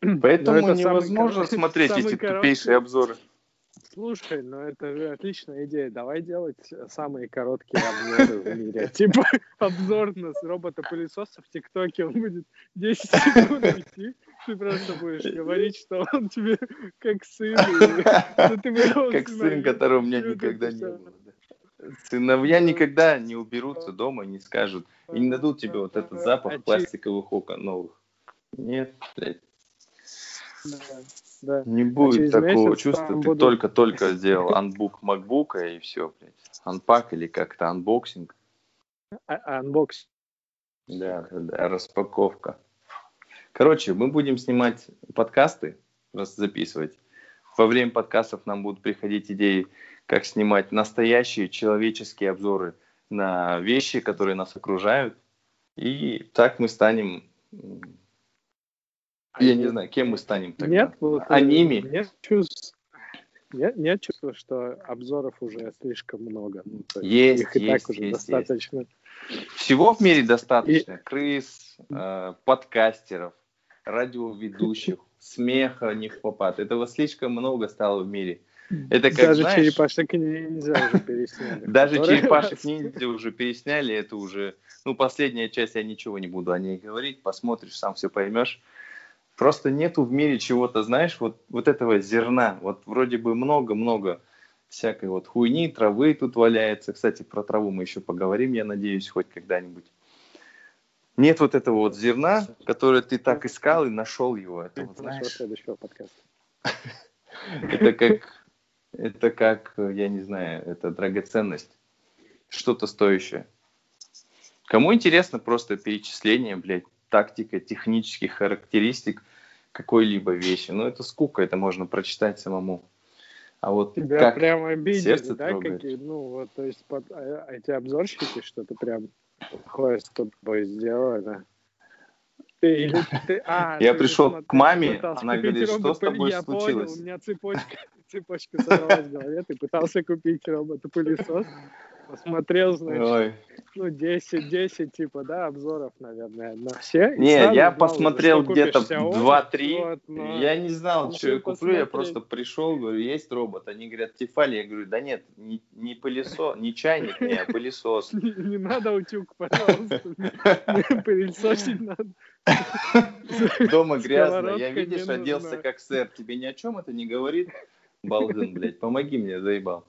Поэтому невозможно самый, смотреть эти короткий... тупейшие обзоры. Слушай, ну это же отличная идея. Давай делать самые короткие обзоры в мире. Типа обзор на робота-пылесоса в ТикТоке, он будет 10 секунд идти. Ты просто будешь говорить, что он тебе как сын. Как сын, которого у меня никогда не было. Сыновья никогда не уберутся дома, не скажут. И не дадут тебе вот этот запах пластиковых окон новых. Нет, блядь. Да. Не а будет а такого чувства. Ты буду... только-только сделал анбук макбука и все, блядь. Unpack или как-то анбоксинг. А анбоксинг. Да, да, распаковка. Короче, мы будем снимать подкасты, просто записывать. Во время подкастов нам будут приходить идеи, как снимать настоящие человеческие обзоры на вещи, которые нас окружают. И так мы станем я не знаю, кем мы станем тогда? Нет, вот, Аними? Нет чувств, нет, нет чувства, что обзоров уже слишком много. Ну, есть, их и есть, так уже есть, достаточно. Есть. Всего в мире достаточно. И... Крыс, э, подкастеров, радиоведущих, смеха не в попад. Этого слишком много стало в мире. Это как, Даже знаешь, черепашек ниндзя уже пересняли. Даже черепашек ниндзя уже пересняли. Это уже... Ну, последняя часть, я ничего не буду о ней говорить. Посмотришь, сам все поймешь. Просто нету в мире чего-то, знаешь, вот, вот этого зерна. Вот вроде бы много-много всякой вот хуйни, травы тут валяется. Кстати, про траву мы еще поговорим, я надеюсь, хоть когда-нибудь. Нет вот этого вот зерна, которое ты так искал и нашел его. Это вот, знаешь, следующего подкаста. Это как, это как, я не знаю, это драгоценность. Что-то стоящее. Кому интересно просто перечисление, блядь, тактика технических характеристик какой-либо вещи. Но это скука, это можно прочитать самому. А вот Тебя как прям обидели, сердце да, трогает. какие, ну вот, то есть под, а, эти обзорщики что-то прям плохое с тобой сделали. Ты, ты, а, я ты пришел к маме, она говорит, что с тобой я случилось? Понял, у меня цепочка, цепочка сорвалась в голове, ты пытался купить робот-пылесос, посмотрел, значит, Ой. ну, 10, 10, типа, да, обзоров, наверное, на все. Не, я посмотрел где-то 2-3, вот, но... я не знал, что я куплю, я просто пришел, говорю, есть робот, они говорят, Тефали, я говорю, да нет, не, не пылесос, не чайник, не, а пылесос. Не, не надо утюг, пожалуйста, пылесосить надо. Дома грязно, я, видишь, оделся как сэр, тебе ни о чем это не говорит? Балден, блядь, помоги мне, заебал.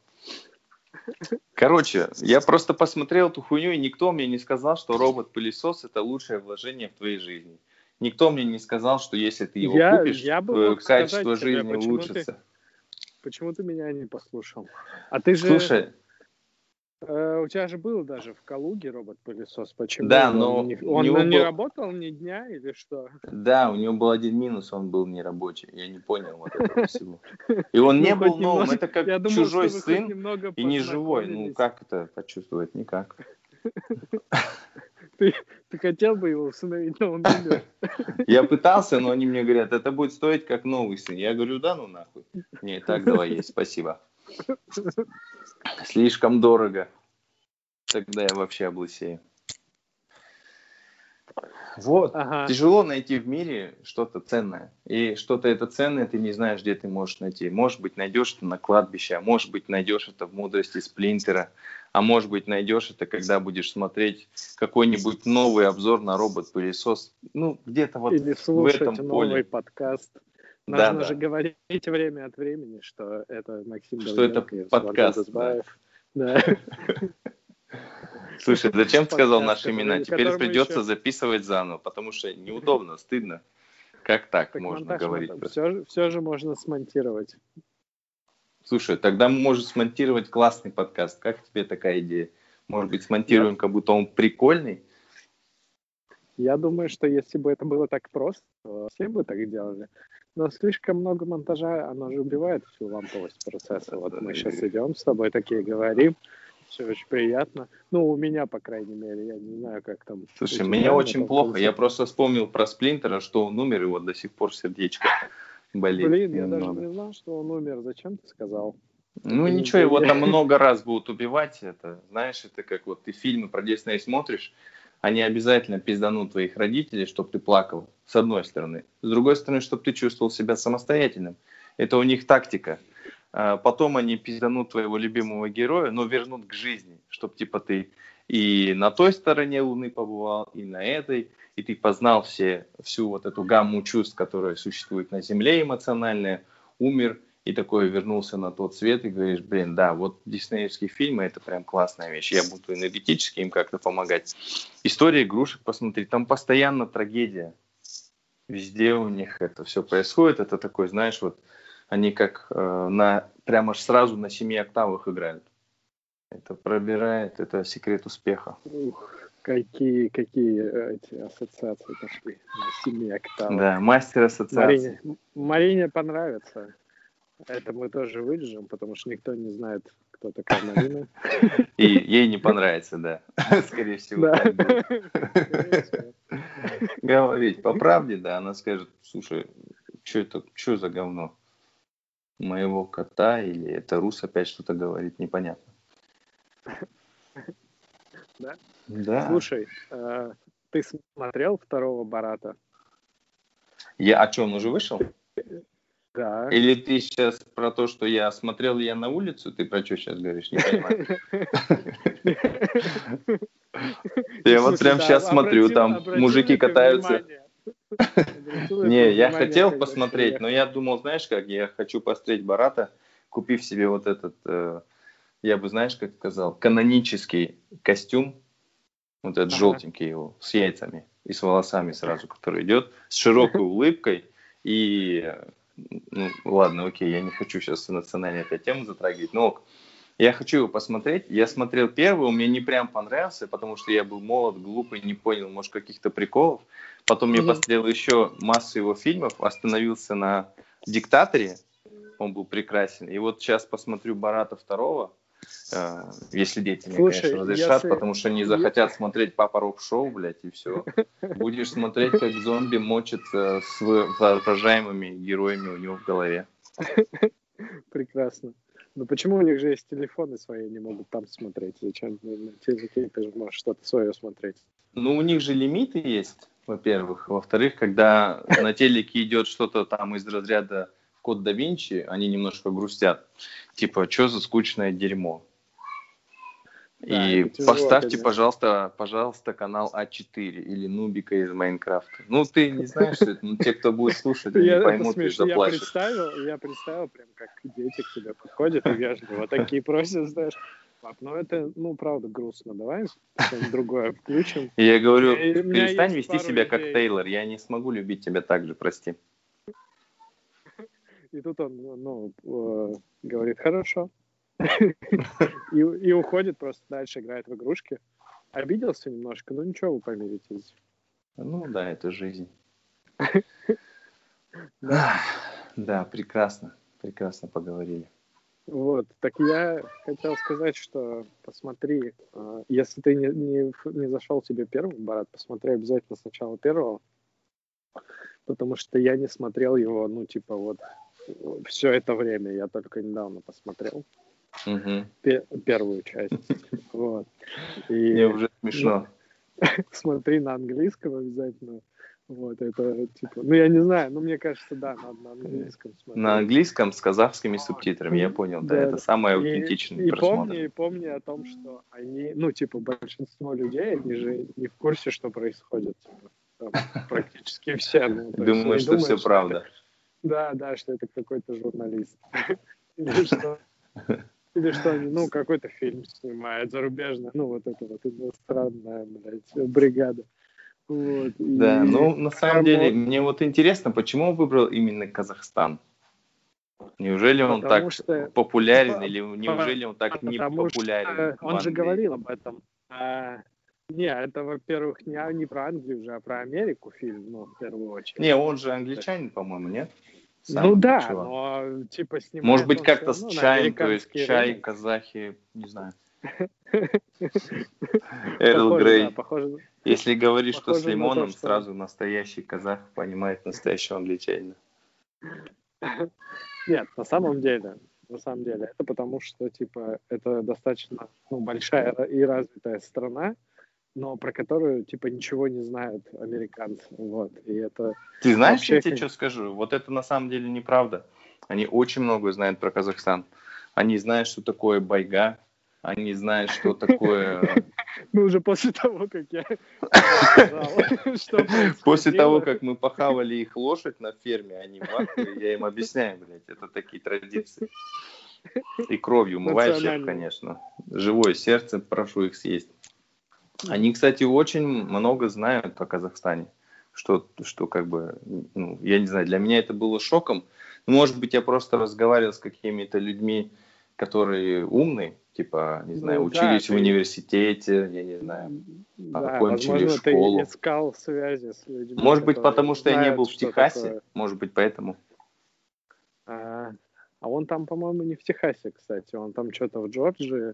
Короче, я просто посмотрел эту хуйню, и никто мне не сказал, что робот-пылесос это лучшее вложение в твоей жизни. Никто мне не сказал, что если ты его я, купишь, я бы качество жизни тебе, улучшится. Ты, почему ты меня не послушал? А ты же... Слушай, у тебя же был даже в Калуге робот-пылесос. Почему? Да, но он, не, он не был... работал ни дня или что? Да, у него был один минус, он был не рабочий. Я не понял вот этого всего. И он не ну, был новым. Это как чужой сын и не живой. Ну как это почувствовать? Никак. Ты, ты хотел бы его усыновить, но он умер. Я пытался, но они мне говорят, это будет стоить как новый сын. Я говорю, да ну нахуй. Не, так давай есть, спасибо. Слишком дорого. Тогда я вообще облысею. Вот. Ага. Тяжело найти в мире что-то ценное. И что-то это ценное, ты не знаешь, где ты можешь найти. Может быть, найдешь это на кладбище, а может быть, найдешь это в мудрости сплинтера, а может быть, найдешь это, когда будешь смотреть какой-нибудь новый обзор на робот-пылесос. Ну, где-то вот Или в этом новый поле. подкаст. Нужно да, же да. говорить время от времени, что это Максим Что это подкаст. Да. Слушай, зачем ты сказал наши имена? Теперь придется еще... записывать заново, потому что неудобно, стыдно. Как так, так можно говорить? Все, все же можно смонтировать. Слушай, тогда мы можем смонтировать классный подкаст. Как тебе такая идея? Может быть, смонтируем, как будто он прикольный? Я думаю, что если бы это было так просто, то все бы так делали. Но слишком много монтажа, оно же убивает всю ламповость процесса. Вот мы сейчас идем с тобой такие говорим, все очень приятно. Ну, у меня, по крайней мере, я не знаю, как там. Слушай, мне очень плохо. Я просто вспомнил про Сплинтера, что он умер, и вот до сих пор сердечко болит. Блин, я даже не знал, что он умер. Зачем ты сказал? Ну это ничего, его там много раз будут убивать. Это, знаешь, это как вот ты фильмы про Дисней смотришь, они обязательно пизданут твоих родителей, чтобы ты плакал, с одной стороны. С другой стороны, чтобы ты чувствовал себя самостоятельным. Это у них тактика. А потом они пизданут твоего любимого героя, но вернут к жизни, чтобы типа ты и на той стороне Луны побывал, и на этой, и ты познал все, всю вот эту гамму чувств, которые существуют на Земле эмоциональные, умер, и такой вернулся на тот свет и говоришь, блин, да, вот диснеевские фильмы это прям классная вещь, я буду энергетически им как-то помогать. История игрушек, посмотри, там постоянно трагедия, везде у них это все происходит, это такой, знаешь, вот они как э, на прямо сразу на семи октавах играют. Это пробирает, это секрет успеха. Ух, какие, какие эти ассоциации пошли на семи октавах. Да, мастер ассоциации. Марине, Марине понравится. Это мы тоже вырежем, потому что никто не знает, кто такая Марина. И ей не понравится, да. Скорее всего, так будет. Говорить по правде, да, она скажет, слушай, что это, что за говно? Моего кота или это Рус опять что-то говорит, непонятно. Да? Да. Слушай, э, ты смотрел второго Барата? Я, а что, он уже вышел? Да. Или ты сейчас про то, что я смотрел я на улицу, ты про что сейчас говоришь, не понимаю. Я вот прям сейчас смотрю, там мужики катаются. Не, я хотел посмотреть, но я думал, знаешь как, я хочу посмотреть Барата, купив себе вот этот, э, я бы, знаешь, как сказал, канонический костюм, вот этот желтенький его, с яйцами и с волосами сразу, который идет, с широкой улыбкой и ну, ладно, окей, я не хочу сейчас национальную опять тему затрагивать, но я хочу его посмотреть. Я смотрел первый, он мне не прям понравился, потому что я был молод, глупый, не понял, может, каких-то приколов. Потом я посмотрел еще массу его фильмов, остановился на «Диктаторе», он был прекрасен. И вот сейчас посмотрю «Барата второго», если дети мне, Слушай, конечно, разрешат, если... потому что они захотят смотреть «Папа Рок Шоу», блядь, и все. Будешь смотреть, как зомби мочится с воображаемыми героями у него в голове. Прекрасно. Но почему у них же есть телефоны свои, не могут там смотреть? Зачем на телеке ты же можешь что-то свое смотреть? Ну, у них же лимиты есть, во-первых. Во-вторых, когда на телеке идет что-то там из разряда Код да Винчи, они немножко грустят. Типа, что за скучное дерьмо? Да, и тяжело, поставьте, конечно. пожалуйста, пожалуйста, канал А4 или Нубика из Майнкрафта. Ну, ты не знаешь, что это, но те, кто будет слушать, они поймут и заплачут. Я представил, я представил прям, как дети к тебе подходят и вежливо такие просят, знаешь, Пап, ну это, ну, правда, грустно. Давай что-нибудь другое включим. Я говорю, перестань вести себя как Тейлор, я не смогу любить тебя так же, прости. И тут он, ну, э, говорит, хорошо. и, и уходит просто дальше, играет в игрушки. Обиделся немножко, но ничего, вы помиритесь. Ну да, это жизнь. да. да, прекрасно, прекрасно поговорили. Вот, так я хотел сказать, что посмотри, э, если ты не, не, не зашел тебе первым, Барат, посмотри обязательно сначала первого, потому что я не смотрел его, ну, типа, вот, все это время, я только недавно посмотрел. Угу. первую часть. Вот. И, Мне уже смешно. смотри на английском обязательно. Вот, это типа, ну я не знаю, но мне кажется, да, надо на английском смотреть. На английском с казахскими субтитрами, я понял, да, да это самое аутентичное и, просмотр. Помни, и помни о том, что они, ну типа большинство людей, они же не в курсе, что происходит. Типа, там, практически все. Ну, Думаю, что все правда. Да, да, что это какой-то журналист. Или что, или что они, ну, какой-то фильм снимают зарубежный, ну, вот это вот иностранная, блядь, бригада. Вот, да, и... ну, на самом деле, мне вот интересно, почему он выбрал именно Казахстан? Неужели он потому так что... популярен, или неужели он так не популярен? Он же говорил об этом. А, не, это, во-первых, не, не про Англию уже, а про Америку фильм, ну, в первую очередь. Не, он же англичанин, по-моему, нет? Сам ну да, чувак. но типа снимает Может быть, как-то с чаем, то есть чай, казахи, не знаю. Эрл Грей. Если говоришь, что с лимоном, сразу настоящий казах понимает настоящего англичанина. Нет, на самом деле, на самом деле, это потому что, типа, это достаточно ну, большая и развитая страна, но про которую, типа, ничего не знают американцы, вот, и это... Ты знаешь, вообще... я тебе что скажу? Вот это на самом деле неправда. Они очень много знают про Казахстан. Они знают, что такое байга, они знают, что такое... Ну, уже после того, как я После того, как мы похавали их лошадь на ферме, они я им объясняю, блядь, это такие традиции. И кровью умывающих, конечно. Живое сердце, прошу их съесть. Они, кстати, очень много знают о Казахстане. Что, что как бы, ну, я не знаю, для меня это было шоком. Может быть, я просто разговаривал с какими-то людьми, которые умные, типа, не знаю, ну, учились да, в ты... университете, я не знаю, да, окончили возможно, школу. ты искал связи с людьми. Может быть, потому что я не был в Техасе, такое. может быть, поэтому. А, а он там, по-моему, не в Техасе, кстати, он там что-то в Джорджии.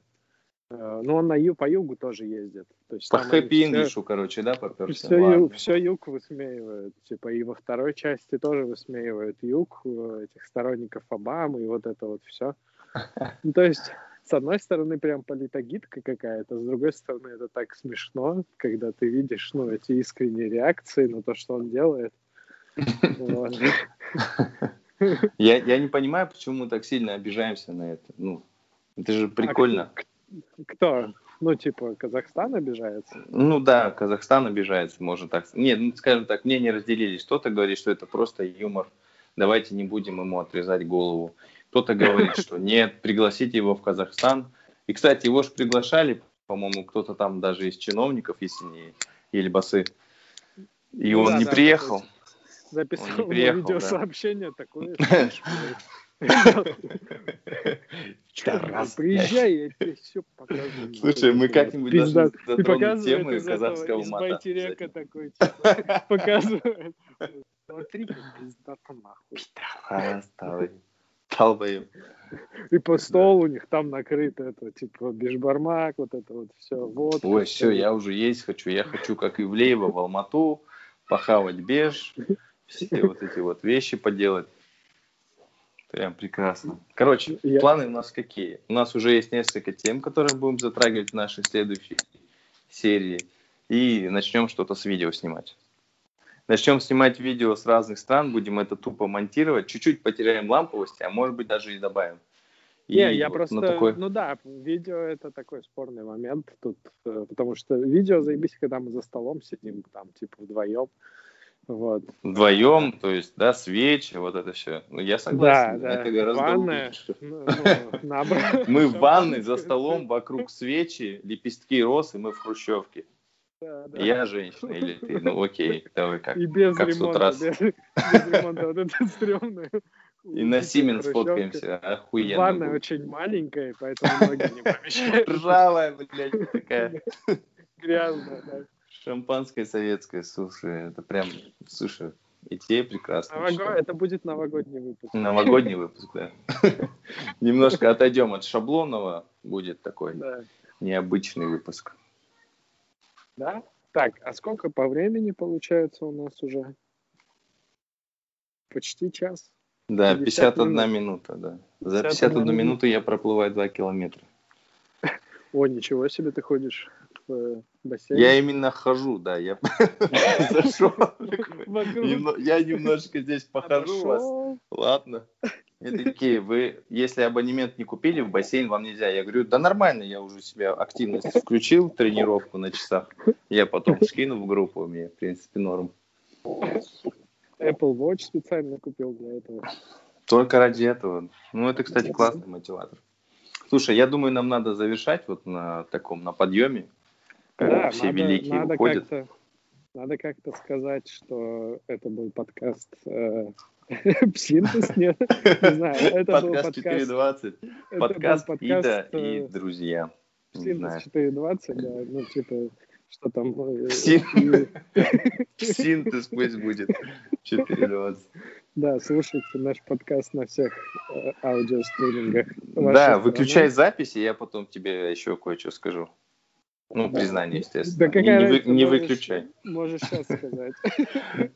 Э, ну, он на ю, по югу тоже ездит. То есть, по хэппи инглишу, короче, да, поперся? Все, ю, все юг высмеивают. Типа и во второй части тоже высмеивают юг, э, этих сторонников Обамы и вот это вот все. Ну, то есть с одной стороны, прям политогидка какая-то, с другой стороны, это так смешно, когда ты видишь, ну, эти искренние реакции на то, что он делает. Я, я не понимаю, почему мы так сильно обижаемся на это. Ну, это же прикольно. А кто? Ну, типа, Казахстан обижается? Ну да, Казахстан обижается, можно так Нет, ну, скажем так, мне не разделились. Кто-то говорит, что это просто юмор. Давайте не будем ему отрезать голову. Кто-то говорит, что нет, пригласите его в Казахстан. И, кстати, его же приглашали, по-моему, кто-то там даже из чиновников, если не Ельбасы. И ну, он да, не да, приехал. Записал приехал, видеосообщение да. такое. Приезжай, я тебе все покажу. Слушай, мы как-нибудь даже затронем темы казахского мата. Из такой, типа, показывает. Смотри, как пиздато нахуй. Пидорас, Долбоем. И по стол у них там накрыто это, типа, бешбармак, вот это вот все. Вот, Ой, все, я уже есть хочу. Я хочу, как Ивлеева, в Алмату, похавать беж, все вот эти вот вещи поделать. Прям прекрасно. Короче, я... планы у нас какие? У нас уже есть несколько тем, которые будем затрагивать в нашей следующей серии. И начнем что-то с видео снимать. Начнем снимать видео с разных стран, будем это тупо монтировать, чуть-чуть потеряем ламповость, а может быть даже и добавим. И Не, я вот просто, такой... ну да, видео это такой спорный момент тут, э, потому что видео заебись, когда мы за столом сидим, там, типа, вдвоем, вот. Вдвоем, то есть, да, свечи, вот это все. Ну, я согласен, да, да. это гораздо Ванная, лучше. Ну, ну, мы в ванной за столом, вокруг свечи, лепестки роз, и мы в хрущевке. Да, да. Я женщина или ты? Ну окей, давай как. И без как ремонта, без, без ремонта, вот это стрёмное. И на Симен сфоткаемся, охуенно. Ванна очень маленькая, поэтому ноги не помещаются. Ржавая, блядь, такая. Грязная, да. Шампанское советское, слушай, это прям, слушай, идея прекрасная. Нового... Это будет новогодний выпуск. Новогодний выпуск, да. Немножко отойдем от шаблонного, будет такой необычный выпуск. Да? Так, а сколько по времени получается у нас уже? Почти час. Да, 51 минут. минута, да. За 51 минут. минуту я проплываю 2 километра. О, ничего себе ты ходишь в э. Я именно хожу, да, я зашел. Я немножко здесь похожу вас. Ладно. И такие, вы, если абонемент не купили в бассейн, вам нельзя. Я говорю, да нормально, я уже себя активность включил, тренировку на часах. Я потом скину в группу, мне, в принципе, норм. Apple Watch специально купил для этого. Только ради этого. Ну, это, кстати, классный мотиватор. Слушай, я думаю, нам надо завершать вот на таком, на подъеме. Да, все надо, великие надо уходят. Как-то, надо как-то сказать, что это был подкаст э, Псинтез, нет, не знаю. Это подкаст 420. Подкаст Ида и э, друзья. Псинтез 420, да, ну типа, что там... Э, Синтез пусть будет 420. Да, слушайте наш подкаст на всех э, аудиостримингах. Да, выключай запись, и я потом тебе еще кое-что скажу. Ну, да. признание, естественно. Да какая не, не, не выключай. Можешь сейчас сказать.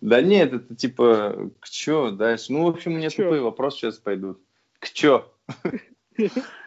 Да нет, это типа, к чё дальше? Ну, в общем, мне тупые вопросы сейчас пойдут. К чё?